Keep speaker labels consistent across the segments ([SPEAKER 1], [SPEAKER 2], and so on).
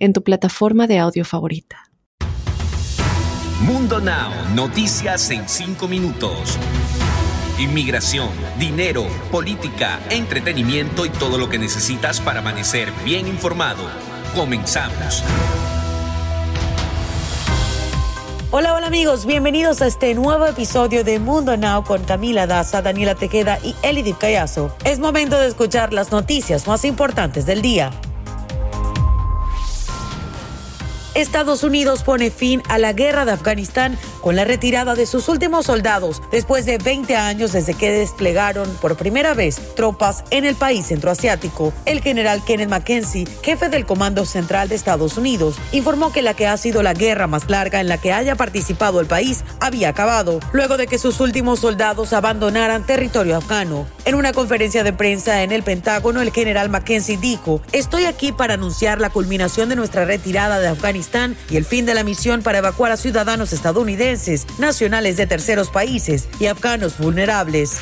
[SPEAKER 1] en tu plataforma de audio favorita.
[SPEAKER 2] Mundo Now, noticias en 5 minutos. Inmigración, dinero, política, entretenimiento y todo lo que necesitas para amanecer bien informado. Comenzamos.
[SPEAKER 3] Hola, hola amigos, bienvenidos a este nuevo episodio de Mundo Now con Camila Daza, Daniela Tejeda y Elidip Callazo. Es momento de escuchar las noticias más importantes del día. Estados Unidos pone fin a la guerra de Afganistán con la retirada de sus últimos soldados después de 20 años desde que desplegaron por primera vez tropas en el país centroasiático. El general Kenneth Mackenzie, jefe del Comando Central de Estados Unidos, informó que la que ha sido la guerra más larga en la que haya participado el país había acabado, luego de que sus últimos soldados abandonaran territorio afgano. En una conferencia de prensa en el Pentágono, el general Mackenzie dijo, estoy aquí para anunciar la culminación de nuestra retirada de Afganistán y el fin de la misión para evacuar a ciudadanos estadounidenses, nacionales de terceros países y afganos vulnerables.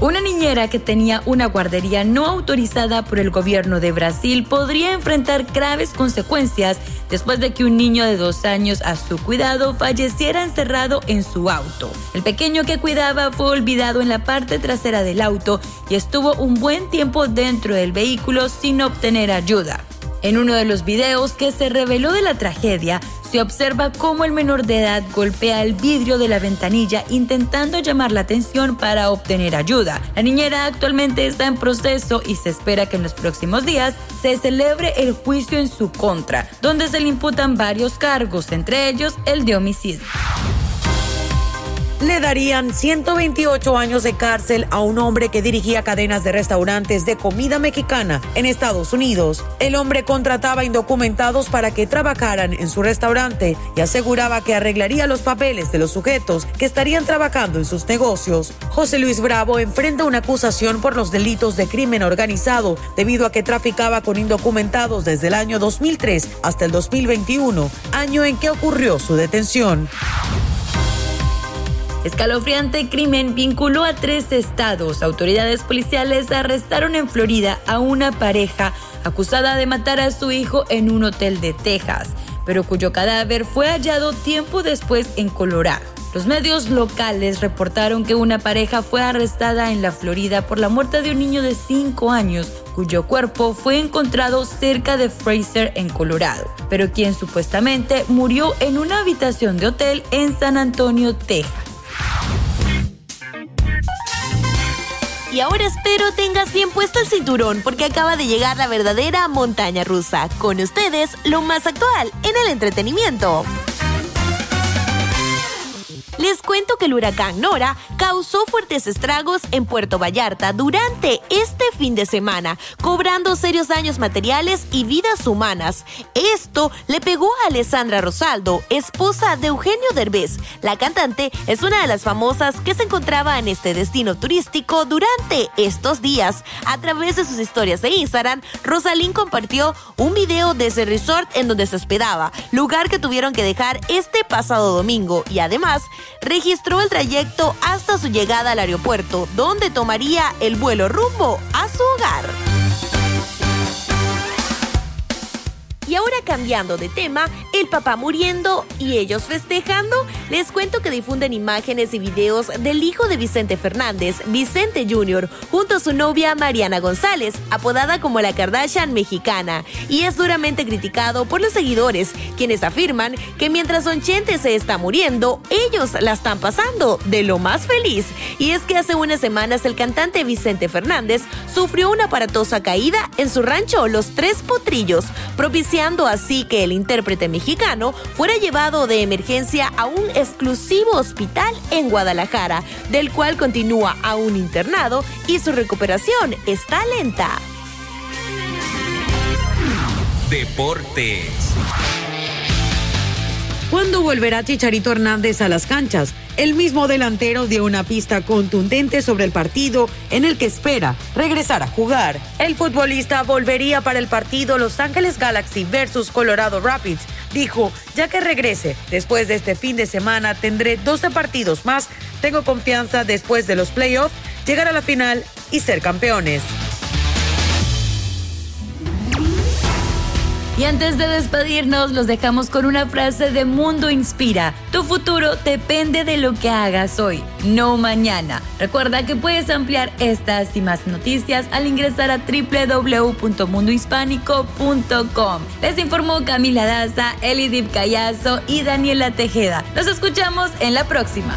[SPEAKER 4] Una niñera que tenía una guardería no autorizada por el gobierno de Brasil podría enfrentar graves consecuencias después de que un niño de dos años a su cuidado falleciera encerrado en su auto. El pequeño que cuidaba fue olvidado en la parte trasera del auto y estuvo un buen tiempo dentro del vehículo sin obtener ayuda. En uno de los videos que se reveló de la tragedia, se observa cómo el menor de edad golpea el vidrio de la ventanilla intentando llamar la atención para obtener ayuda. La niñera actualmente está en proceso y se espera que en los próximos días se celebre el juicio en su contra, donde se le imputan varios cargos, entre ellos el de homicidio
[SPEAKER 3] le darían 128 años de cárcel a un hombre que dirigía cadenas de restaurantes de comida mexicana en Estados Unidos. El hombre contrataba indocumentados para que trabajaran en su restaurante y aseguraba que arreglaría los papeles de los sujetos que estarían trabajando en sus negocios. José Luis Bravo enfrenta una acusación por los delitos de crimen organizado debido a que traficaba con indocumentados desde el año 2003 hasta el 2021, año en que ocurrió su detención.
[SPEAKER 4] Escalofriante crimen vinculó a tres estados. Autoridades policiales arrestaron en Florida a una pareja acusada de matar a su hijo en un hotel de Texas, pero cuyo cadáver fue hallado tiempo después en Colorado. Los medios locales reportaron que una pareja fue arrestada en la Florida por la muerte de un niño de 5 años cuyo cuerpo fue encontrado cerca de Fraser en Colorado, pero quien supuestamente murió en una habitación de hotel en San Antonio, Texas.
[SPEAKER 5] Y ahora espero tengas bien puesto el cinturón porque acaba de llegar la verdadera montaña rusa. Con ustedes, lo más actual en el entretenimiento. Les cuento que el huracán Nora causó fuertes estragos en Puerto Vallarta durante este fin de semana, cobrando serios daños materiales y vidas humanas. Esto le pegó a Alessandra Rosaldo, esposa de Eugenio Derbez. La cantante es una de las famosas que se encontraba en este destino turístico durante estos días. A través de sus historias de Instagram, Rosalín compartió un video de ese resort en donde se hospedaba, lugar que tuvieron que dejar este pasado domingo y además registró el trayecto hasta su llegada al aeropuerto, donde tomaría el vuelo rumbo a su hogar. Y ahora cambiando de tema, el papá muriendo y ellos festejando, les cuento que difunden imágenes y videos del hijo de Vicente Fernández, Vicente Jr., junto a su novia Mariana González, apodada como la Kardashian mexicana, y es duramente criticado por los seguidores, quienes afirman que mientras Don Chente se está muriendo, ellos la están pasando de lo más feliz. Y es que hace unas semanas el cantante Vicente Fernández sufrió una aparatosa caída en su rancho Los Tres Potrillos, propiciando así que el intérprete mexicano fuera llevado de emergencia a un exclusivo hospital en Guadalajara, del cual continúa aún internado y su recuperación está lenta.
[SPEAKER 2] Deportes.
[SPEAKER 3] ¿Cuándo volverá Chicharito Hernández a las canchas? El mismo delantero dio una pista contundente sobre el partido en el que espera regresar a jugar. El futbolista volvería para el partido Los Ángeles Galaxy versus Colorado Rapids. Dijo, ya que regrese después de este fin de semana tendré 12 partidos más. Tengo confianza después de los playoffs, llegar a la final y ser campeones.
[SPEAKER 4] Y antes de despedirnos, los dejamos con una frase de Mundo Inspira. Tu futuro depende de lo que hagas hoy, no mañana. Recuerda que puedes ampliar estas y más noticias al ingresar a www.mundohispánico.com. Les informó Camila Daza, Elidip Callazo y Daniela Tejeda. Nos escuchamos en la próxima.